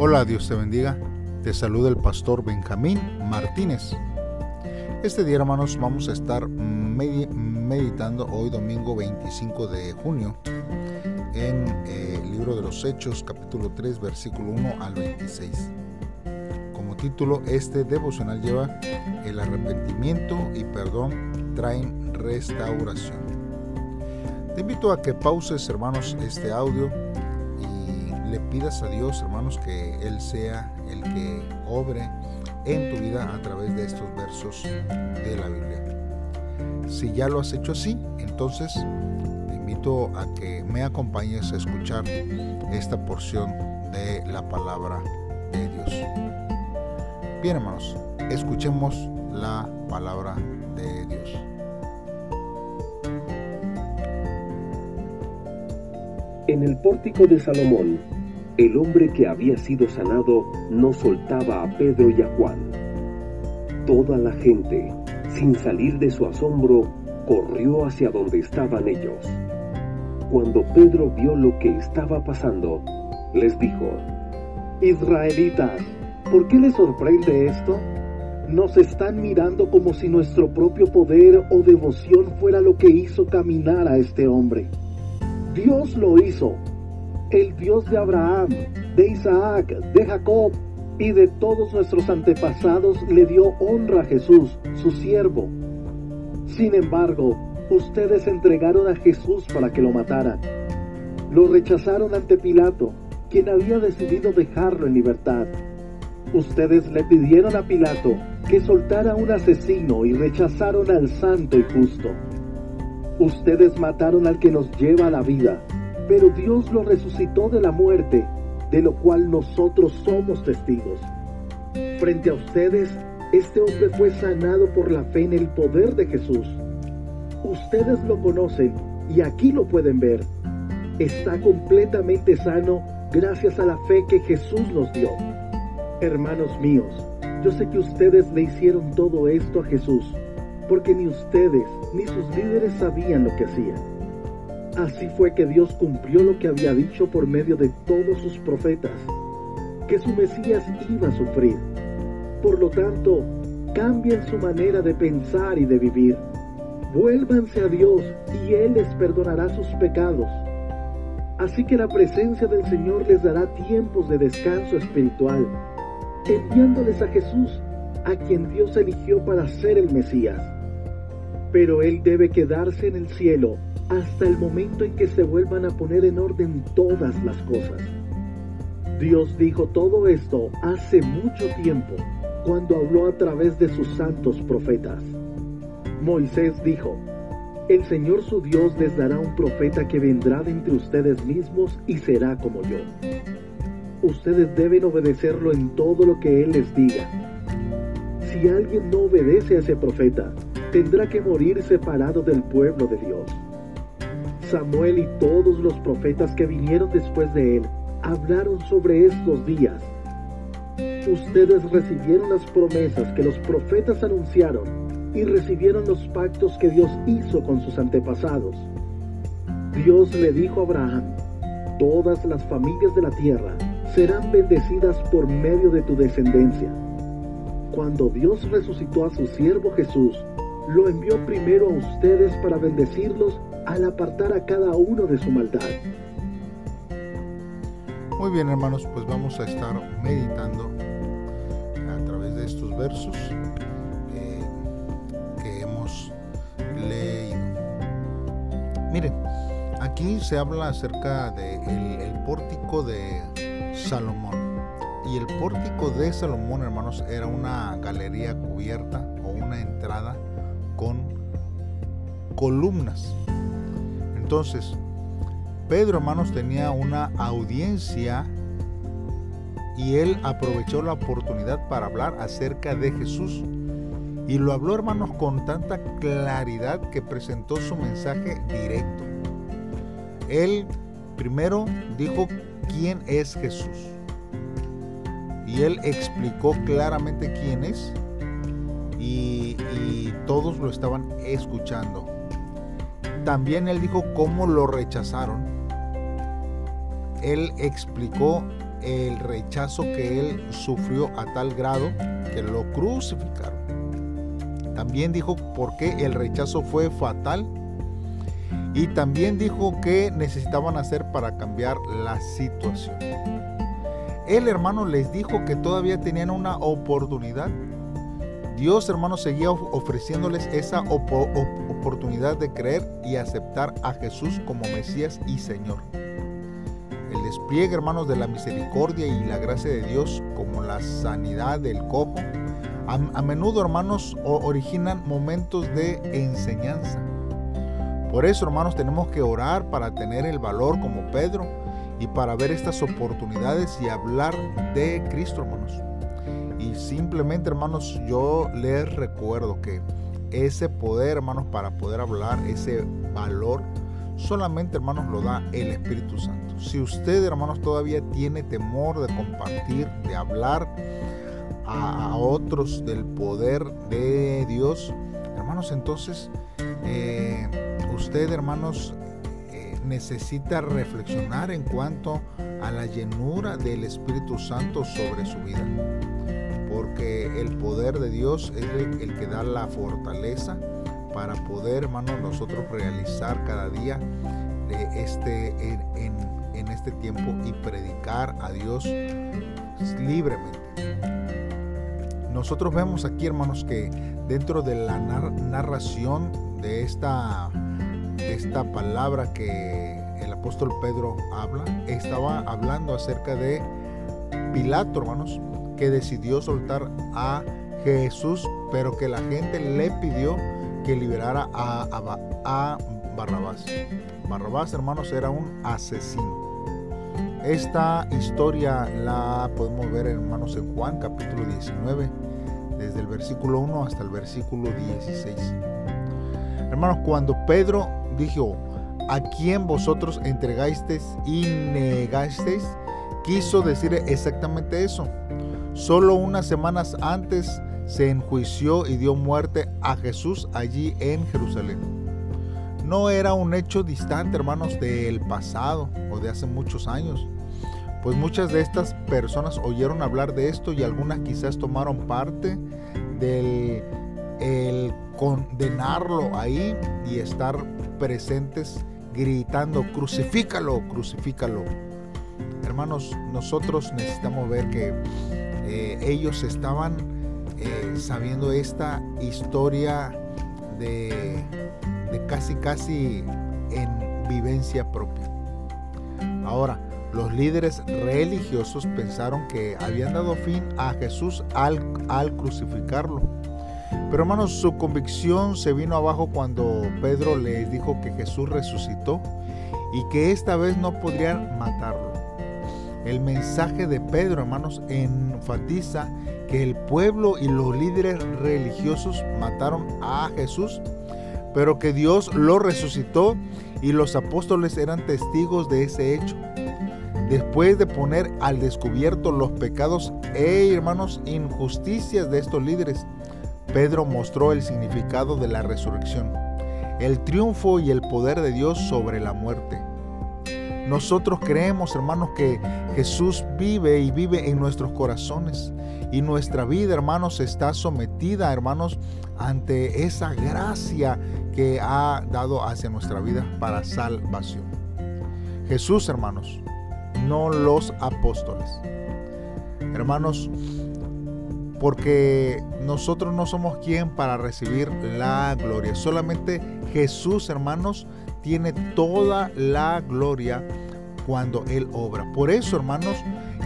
Hola, Dios te bendiga. Te saluda el pastor Benjamín Martínez. Este día, hermanos, vamos a estar meditando hoy domingo 25 de junio en eh, el libro de los Hechos, capítulo 3, versículo 1 al 26. Como título, este devocional lleva el arrepentimiento y perdón traen restauración. Te invito a que pauses, hermanos, este audio le pidas a Dios, hermanos, que Él sea el que obre en tu vida a través de estos versos de la Biblia. Si ya lo has hecho así, entonces te invito a que me acompañes a escuchar esta porción de la palabra de Dios. Bien, hermanos, escuchemos la palabra de Dios. En el pórtico de Salomón el hombre que había sido sanado no soltaba a Pedro y a Juan. Toda la gente, sin salir de su asombro, corrió hacia donde estaban ellos. Cuando Pedro vio lo que estaba pasando, les dijo, Israelitas, ¿por qué les sorprende esto? Nos están mirando como si nuestro propio poder o devoción fuera lo que hizo caminar a este hombre. Dios lo hizo el Dios de Abraham, de Isaac, de Jacob y de todos nuestros antepasados le dio honra a Jesús, su siervo. Sin embargo, ustedes entregaron a Jesús para que lo mataran. Lo rechazaron ante Pilato, quien había decidido dejarlo en libertad. Ustedes le pidieron a Pilato que soltara un asesino y rechazaron al santo y justo. Ustedes mataron al que nos lleva a la vida pero Dios lo resucitó de la muerte, de lo cual nosotros somos testigos. Frente a ustedes, este hombre fue sanado por la fe en el poder de Jesús. Ustedes lo conocen y aquí lo pueden ver. Está completamente sano gracias a la fe que Jesús nos dio. Hermanos míos, yo sé que ustedes le hicieron todo esto a Jesús, porque ni ustedes ni sus líderes sabían lo que hacían. Así fue que Dios cumplió lo que había dicho por medio de todos sus profetas, que su Mesías iba a sufrir. Por lo tanto, cambien su manera de pensar y de vivir. Vuélvanse a Dios y Él les perdonará sus pecados. Así que la presencia del Señor les dará tiempos de descanso espiritual, enviándoles a Jesús, a quien Dios eligió para ser el Mesías. Pero Él debe quedarse en el cielo hasta el momento en que se vuelvan a poner en orden todas las cosas. Dios dijo todo esto hace mucho tiempo, cuando habló a través de sus santos profetas. Moisés dijo, El Señor su Dios les dará un profeta que vendrá de entre ustedes mismos y será como yo. Ustedes deben obedecerlo en todo lo que Él les diga. Si alguien no obedece a ese profeta, tendrá que morir separado del pueblo de Dios. Samuel y todos los profetas que vinieron después de él hablaron sobre estos días. Ustedes recibieron las promesas que los profetas anunciaron y recibieron los pactos que Dios hizo con sus antepasados. Dios le dijo a Abraham, todas las familias de la tierra serán bendecidas por medio de tu descendencia. Cuando Dios resucitó a su siervo Jesús, lo envió primero a ustedes para bendecirlos al apartar a cada uno de su maldad. Muy bien hermanos, pues vamos a estar meditando a través de estos versos eh, que hemos leído. Miren, aquí se habla acerca del de el pórtico de Salomón. Y el pórtico de Salomón, hermanos, era una galería cubierta o una entrada columnas. Entonces, Pedro, hermanos, tenía una audiencia y él aprovechó la oportunidad para hablar acerca de Jesús. Y lo habló, hermanos, con tanta claridad que presentó su mensaje directo. Él primero dijo quién es Jesús. Y él explicó claramente quién es. Y, y todos lo estaban escuchando. También él dijo cómo lo rechazaron. Él explicó el rechazo que él sufrió a tal grado que lo crucificaron. También dijo por qué el rechazo fue fatal y también dijo que necesitaban hacer para cambiar la situación. El hermano les dijo que todavía tenían una oportunidad. Dios, hermano, seguía ofreciéndoles esa oportunidad de creer y aceptar a Jesús como Mesías y Señor. El despliegue, hermanos, de la misericordia y la gracia de Dios, como la sanidad del cojo, a, menudo, hermanos, originan momentos de enseñanza. Por eso, hermanos, tenemos que orar para tener el valor como Pedro y para ver estas oportunidades y hablar de Cristo, hermanos. Simplemente, hermanos, yo les recuerdo que ese poder, hermanos, para poder hablar, ese valor, solamente, hermanos, lo da el Espíritu Santo. Si usted, hermanos, todavía tiene temor de compartir, de hablar a, otros del poder de Dios, hermanos, entonces eh, usted, hermanos, eh, necesita reflexionar en cuanto a la llenura del Espíritu Santo sobre su vida. Porque el poder de Dios es el que da la fortaleza para poder, hermanos, nosotros realizar cada día de este, en, este tiempo y predicar a Dios libremente. Nosotros vemos aquí, hermanos, que dentro de la narración de esta, de esta palabra que el apóstol Pedro habla, estaba hablando acerca de Pilato, hermanos, que decidió soltar a Jesús, pero que la gente le pidió que liberara a, a, Barrabás. Barrabás, hermanos, era un asesino. Esta historia la podemos ver, hermanos, en Juan capítulo 19, desde el versículo 1 hasta el versículo 16. Hermanos, cuando Pedro dijo, a quien vosotros entregasteis y negasteis, quiso decir exactamente eso. Solo unas semanas antes se enjuició y dio muerte a Jesús allí en Jerusalén. No era un hecho distante, hermanos, del pasado o de hace muchos años, pues muchas de estas personas oyeron hablar de esto y algunas quizás tomaron parte del el condenarlo ahí y estar presentes gritando, crucifícalo, crucifícalo. Hermanos, nosotros necesitamos ver que eh, ellos estaban eh, sabiendo esta historia de, casi casi en vivencia propia. Ahora, los líderes religiosos pensaron que habían dado fin a Jesús al, al crucificarlo. Pero hermanos, su convicción se vino abajo cuando Pedro les dijo que Jesús resucitó y que esta vez no podrían matarlo. El mensaje de Pedro, hermanos, enfatiza que el pueblo y los líderes religiosos mataron a Jesús, pero que Dios lo resucitó y los apóstoles eran testigos de ese hecho. Después de poner al descubierto los pecados e hermanos injusticias de estos líderes, Pedro mostró el significado de la resurrección, el triunfo y el poder de Dios sobre la muerte. Nosotros creemos, hermanos, que Jesús vive y vive en nuestros corazones. Y nuestra vida, hermanos, está sometida, hermanos, ante esa gracia que ha dado hacia nuestra vida para salvación. Jesús, hermanos, no los apóstoles. Hermanos, porque nosotros no somos quien para recibir la gloria. Solamente Jesús, hermanos, tiene toda la gloria cuando Él obra. Por eso, hermanos,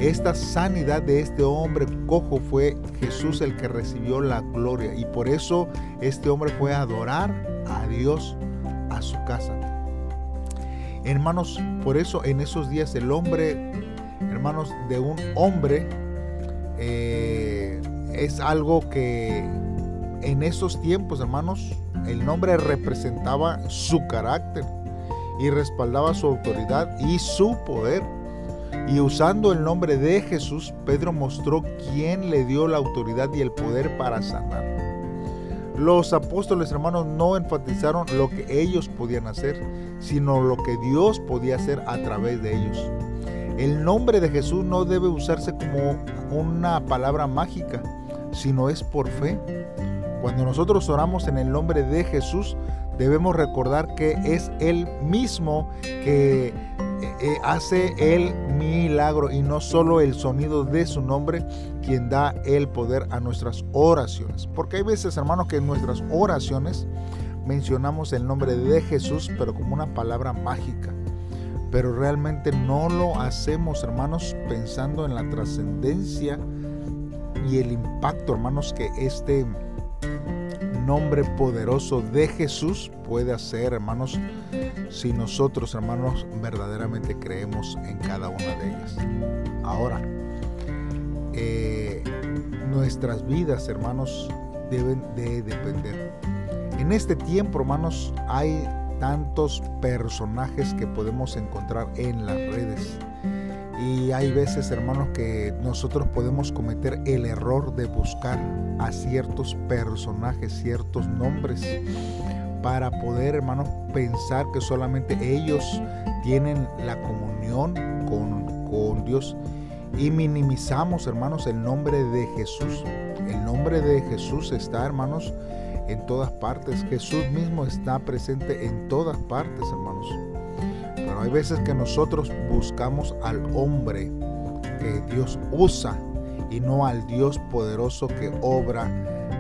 esta sanidad de este hombre cojo fue Jesús el que recibió la gloria. Y por eso este hombre fue a adorar a Dios a su casa. Hermanos, por eso en esos días el hombre, hermanos, de un hombre eh, es algo que en esos tiempos, hermanos, el nombre representaba su carácter y respaldaba su autoridad y su poder. Y usando el nombre de Jesús, Pedro mostró quién le dio la autoridad y el poder para sanar. Los apóstoles hermanos no enfatizaron lo que ellos podían hacer, sino lo que Dios podía hacer a través de ellos. El nombre de Jesús no debe usarse como una palabra mágica, sino es por fe. Cuando nosotros oramos en el nombre de Jesús, debemos recordar que es Él mismo que eh, eh, hace el milagro y no solo el sonido de su nombre quien da el poder a nuestras oraciones. Porque hay veces, hermanos, que en nuestras oraciones mencionamos el nombre de Jesús, pero como una palabra mágica. Pero realmente no lo hacemos, hermanos, pensando en la trascendencia y el impacto, hermanos, que este nombre poderoso de Jesús puede hacer, hermanos, si nosotros, hermanos, verdaderamente creemos en cada una de ellas. Ahora, eh, nuestras vidas, hermanos, deben de depender. En este tiempo, hermanos, hay tantos personajes que podemos encontrar en las redes. Y hay veces, hermanos, que nosotros podemos cometer el error de buscar a ciertos personajes, ciertos nombres, para poder, hermanos, pensar que solamente ellos tienen la comunión con, con Dios y minimizamos, hermanos, el nombre de Jesús. El nombre de Jesús está, hermanos, en todas partes. Jesús mismo está presente en todas partes, hermanos. Hay veces que nosotros buscamos al hombre que Dios usa y no al Dios poderoso que obra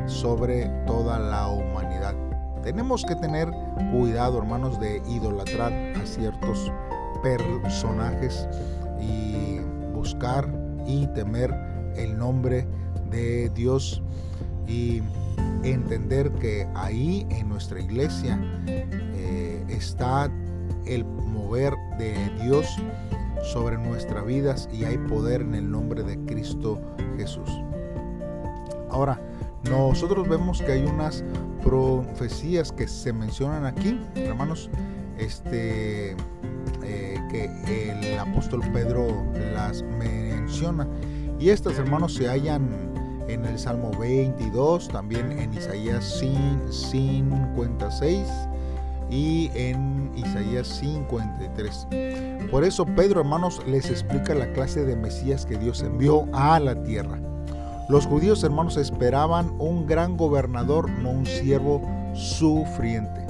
sobre toda la humanidad. Tenemos que tener cuidado, hermanos, de idolatrar a ciertos personajes y buscar y temer el nombre de Dios y entender que ahí en nuestra iglesia eh, está el de Dios sobre nuestras vidas y hay poder en el nombre de Cristo Jesús. Ahora, nosotros vemos que hay unas profecías que se mencionan aquí, hermanos, este que el apóstol Pedro las menciona. Y estas, hermanos, se hallan en el Salmo 22, también en Isaías 56 y en Isaías 53. Por eso Pedro, hermanos, les explica la clase de Mesías que Dios envió a la tierra. Los judíos, hermanos, esperaban un gran gobernador, no un siervo sufriente.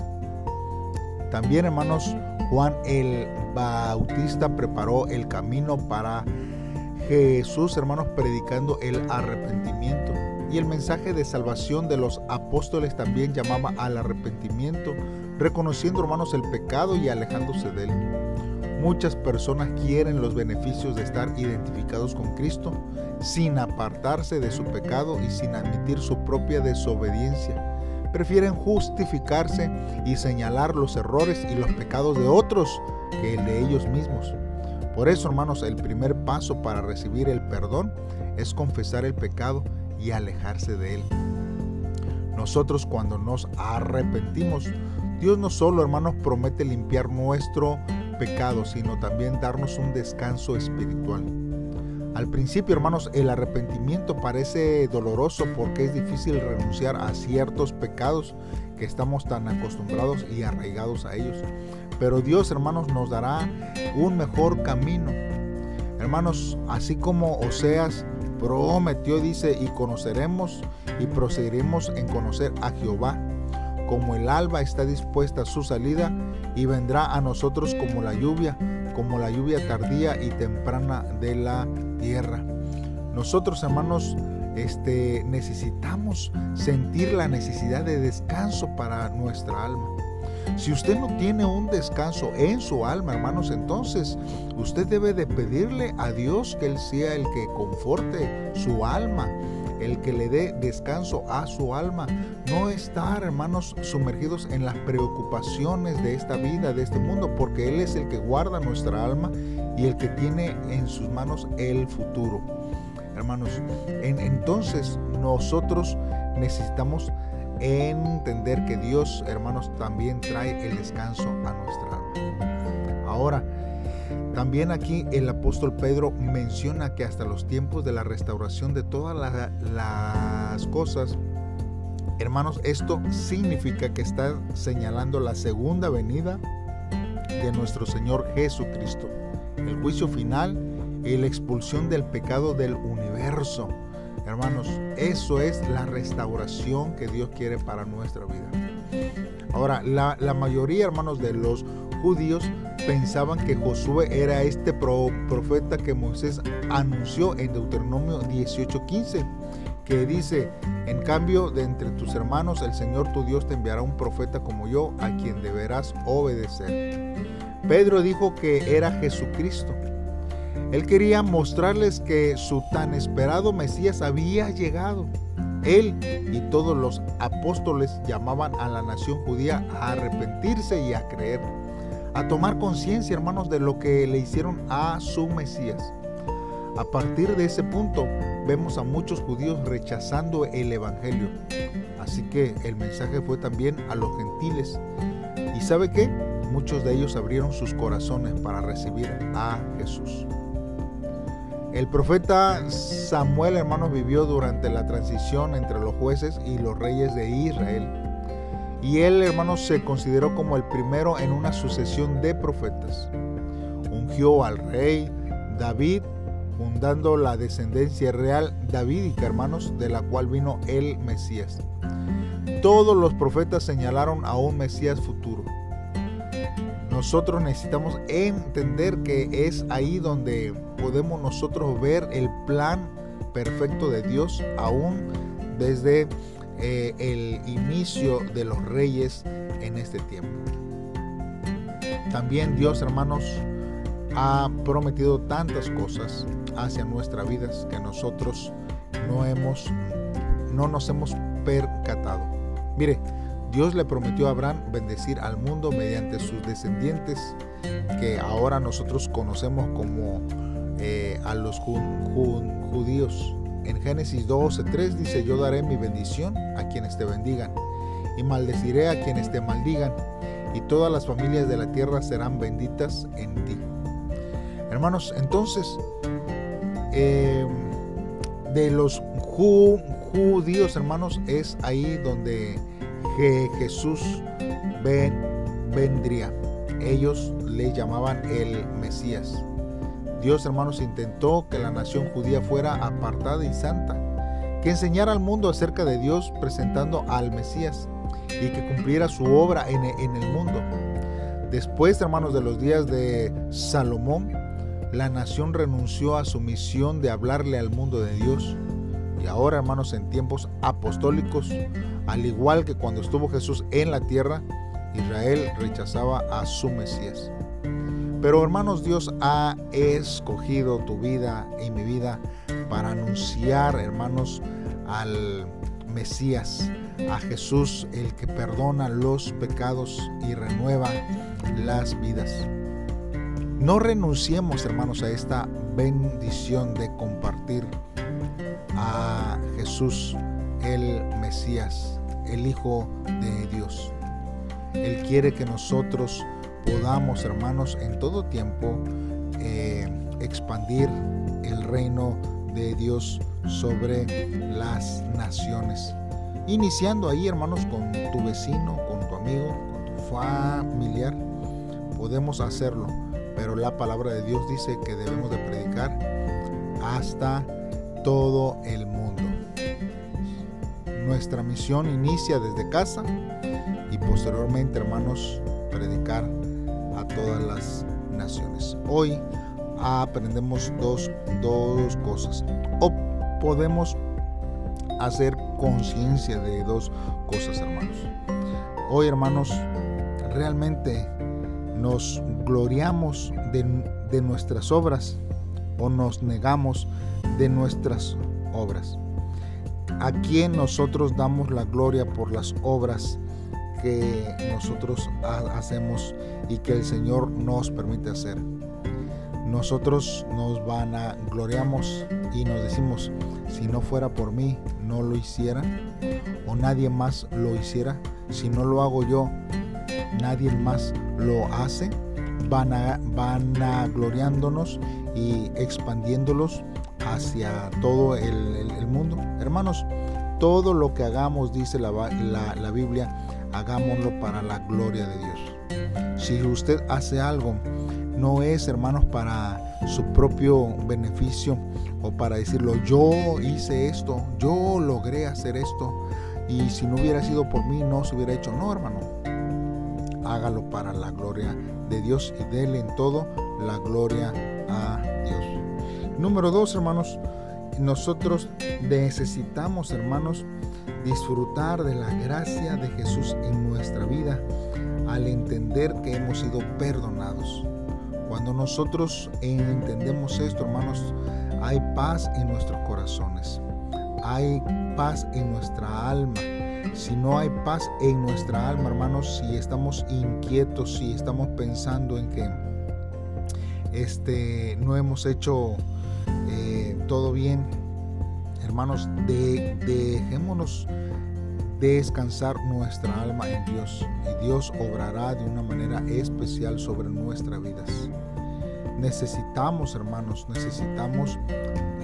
También, hermanos, Juan el Bautista preparó el camino para Jesús, hermanos, predicando el arrepentimiento. Y el mensaje de salvación de los apóstoles también llamaba al arrepentimiento, reconociendo, hermanos, el pecado y alejándose de él. Muchas personas quieren los beneficios de estar identificados con Cristo sin apartarse de su pecado y sin admitir su propia desobediencia prefieren justificarse y señalar los errores y los pecados de otros que el de ellos mismos. Por eso, hermanos, el primer paso para recibir el perdón es confesar el pecado y alejarse de él. Nosotros cuando nos arrepentimos, Dios no solo, hermanos, promete limpiar nuestro pecado, sino también darnos un descanso espiritual. Al principio, hermanos, el arrepentimiento parece doloroso porque es difícil renunciar a ciertos pecados que estamos tan acostumbrados y arraigados a ellos. Pero Dios, hermanos, nos dará un mejor camino. Hermanos, así como Oseas prometió, dice, y conoceremos y procederemos en conocer a Jehová, como el alba está dispuesta a su salida y vendrá a nosotros como la lluvia como la lluvia tardía y temprana de la tierra. Nosotros, hermanos, este, necesitamos sentir la necesidad de descanso para nuestra alma. Si usted no tiene un descanso en su alma, hermanos, entonces usted debe de pedirle a Dios que Él sea el que conforte su alma, el que le dé descanso a su alma. No estar, hermanos, sumergidos en las preocupaciones de esta vida, de este mundo, porque Él es el que guarda nuestra alma y el que tiene en sus manos el futuro. Hermanos, entonces nosotros necesitamos entender que Dios, hermanos, también trae el descanso a nuestra alma. Ahora, también aquí el apóstol Pedro menciona que hasta los tiempos de la restauración de todas las cosas, hermanos, esto significa que está señalando la segunda venida de nuestro Señor Jesucristo, el juicio final y la expulsión del pecado del universo. Hermanos, eso es la restauración que Dios quiere para nuestra vida. Ahora, la, mayoría, hermanos, de los judíos pensaban que Josué era este profeta que Moisés anunció en Deuteronomio 18:15, que dice, en cambio de entre tus hermanos, el Señor tu Dios te enviará un profeta como yo, a quien deberás obedecer. Pedro dijo que era Jesucristo. Él quería mostrarles que su tan esperado Mesías había llegado. Él y todos los apóstoles llamaban a la nación judía a arrepentirse y a creer, a tomar conciencia, hermanos, de lo que le hicieron a su Mesías. A partir de ese punto, vemos a muchos judíos rechazando el Evangelio. Así que el mensaje fue también a los gentiles. ¿Y sabe qué? Muchos de ellos abrieron sus corazones para recibir a Jesús. El profeta Samuel, hermanos, vivió durante la transición entre los jueces y los reyes de Israel. Y él, hermanos, se consideró como el primero en una sucesión de profetas. Ungió al rey David, fundando la descendencia real davídica, hermanos, de la cual vino el Mesías. Todos los profetas señalaron a un Mesías futuro. Nosotros necesitamos entender que es ahí donde podemos nosotros ver el plan perfecto de Dios aún desde eh, el inicio de los reyes en este tiempo. También Dios, hermanos, ha prometido tantas cosas hacia nuestras vidas que nosotros no hemos no nos hemos percatado. Mire, Dios le prometió a Abraham bendecir al mundo mediante sus descendientes, que ahora nosotros conocemos como eh, a los judíos. En Génesis 12:3 dice, yo daré mi bendición a quienes te bendigan y maldeciré a quienes te maldigan y todas las familias de la tierra serán benditas en ti. Hermanos, entonces, eh, de los judíos, hermanos, es ahí donde Jesús vendría. Ellos le llamaban el Mesías. Dios, hermanos, intentó que la nación judía fuera apartada y santa, que enseñara al mundo acerca de Dios presentando al Mesías y que cumpliera su obra en, el mundo. Después, hermanos, de los días de Salomón, la nación renunció a su misión de hablarle al mundo de Dios. Y ahora, hermanos, en tiempos apostólicos, al igual que cuando estuvo Jesús en la tierra, Israel rechazaba a su Mesías. Pero hermanos, Dios ha escogido tu vida y mi vida para anunciar, hermanos, al Mesías, a Jesús, el que perdona los pecados y renueva las vidas. No renunciemos, hermanos, a esta bendición de compartir a Jesús, el Mesías, el Hijo de Dios. Él quiere que nosotros podamos, hermanos, en todo tiempo eh, expandir el reino de Dios sobre las naciones. Iniciando ahí, hermanos, con tu vecino, con tu amigo, con tu familiar, podemos hacerlo. Pero la palabra de Dios dice que debemos de predicar hasta todo el mundo. Nuestra misión inicia desde casa y posteriormente, hermanos, predicar naciones. Hoy aprendemos dos, dos cosas. O podemos hacer conciencia de dos cosas, hermanos. Hoy, hermanos, realmente nos gloriamos de, de nuestras obras o nos negamos de nuestras obras. ¿A quién nosotros damos la gloria por las obras que nosotros hacemos y que el Señor nos permite hacer. Nosotros nos van a gloriamos y nos decimos, si no fuera por mí, no lo hiciera, o nadie más lo hiciera, si no lo hago yo, nadie más lo hace, van a, van gloriándonos y expandiéndolos hacia todo el, mundo. Hermanos, todo lo que hagamos, dice la, la, la Biblia, hagámoslo para la gloria de Dios. Si usted hace algo, no es, hermanos, para su propio beneficio o para decirlo, yo hice esto, yo logré hacer esto y si no hubiera sido por mí no se hubiera hecho. No, hermano, hágalo para la gloria de Dios y déle en todo la gloria a Dios. Número dos, hermanos, nosotros necesitamos, hermanos, disfrutar de la gracia de Jesús en nuestra vida al entender que hemos sido perdonados. Cuando nosotros entendemos esto, hermanos, hay paz en nuestros corazones. Hay paz en nuestra alma. Si no hay paz en nuestra alma, hermanos, si estamos inquietos, si estamos pensando en que este, no hemos hecho eh, todo bien, hermanos, dejémonos descansar nuestra alma en Dios y Dios obrará de una manera especial sobre nuestras vidas. Necesitamos, hermanos, necesitamos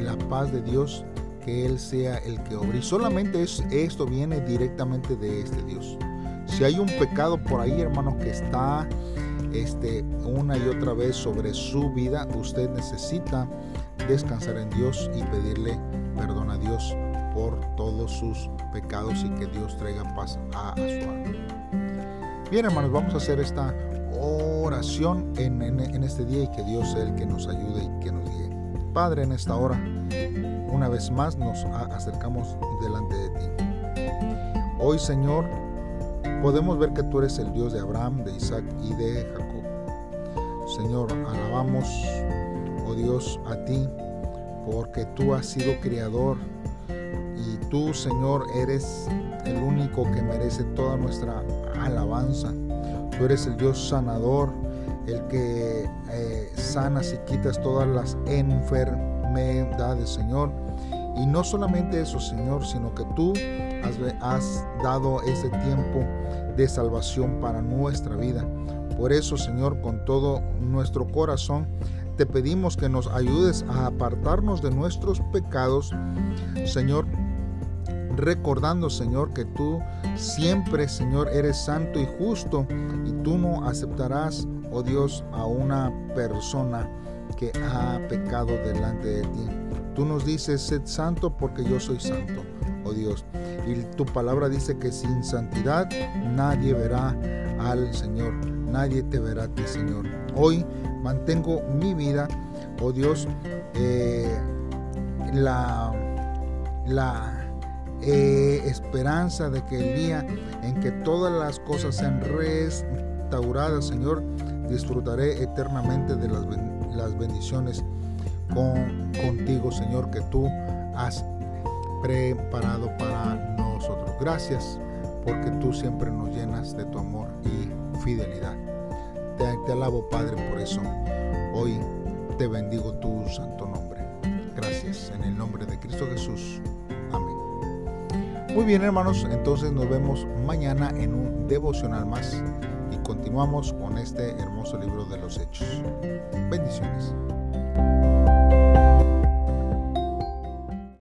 la paz de Dios, que Él sea el que obre. Y solamente esto viene directamente de este Dios. Si hay un pecado por ahí, hermanos, que está este, una y otra vez sobre su vida, usted necesita descansar en Dios y pedirle perdón a Dios por todos sus pecados y que Dios traiga paz a, su alma. Bien hermanos, vamos a hacer esta oración en, este día y que Dios sea el que nos ayude y que nos guíe. Padre, en esta hora, una vez más nos acercamos delante de ti. Hoy, Señor, podemos ver que tú eres el Dios de Abraham, de Isaac y de Jacob. Señor, alabamos, oh Dios, a ti, porque tú has sido creador tú, Señor, eres el único que merece toda nuestra alabanza. Tú eres el Dios sanador, el que eh, sanas y quitas todas las enfermedades, Señor. Y no solamente eso, Señor, sino que tú has, has dado ese tiempo de salvación para nuestra vida. Por eso, Señor, con todo nuestro corazón, te pedimos que nos ayudes a apartarnos de nuestros pecados, Señor, recordando, Señor, que tú siempre, Señor, eres santo y justo y tú no aceptarás, oh Dios, a una persona que ha pecado delante de ti. Tú nos dices, sed santo porque yo soy santo, oh Dios. Y tu palabra dice que sin santidad nadie verá al Señor, nadie te verá a ti, Señor. Hoy mantengo mi vida, oh Dios, eh, la, la eh, esperanza de que el día en que todas las cosas sean restauradas, Señor, disfrutaré eternamente de las, las bendiciones con, contigo, Señor, que tú has preparado para nosotros. Gracias porque tú siempre nos llenas de tu amor y fidelidad. Te, te alabo, Padre, por eso. Hoy te bendigo tu santo nombre. Gracias en el nombre de Cristo Jesús. Muy bien hermanos, entonces nos vemos mañana en un devocional más y continuamos con este hermoso libro de los hechos. Bendiciones.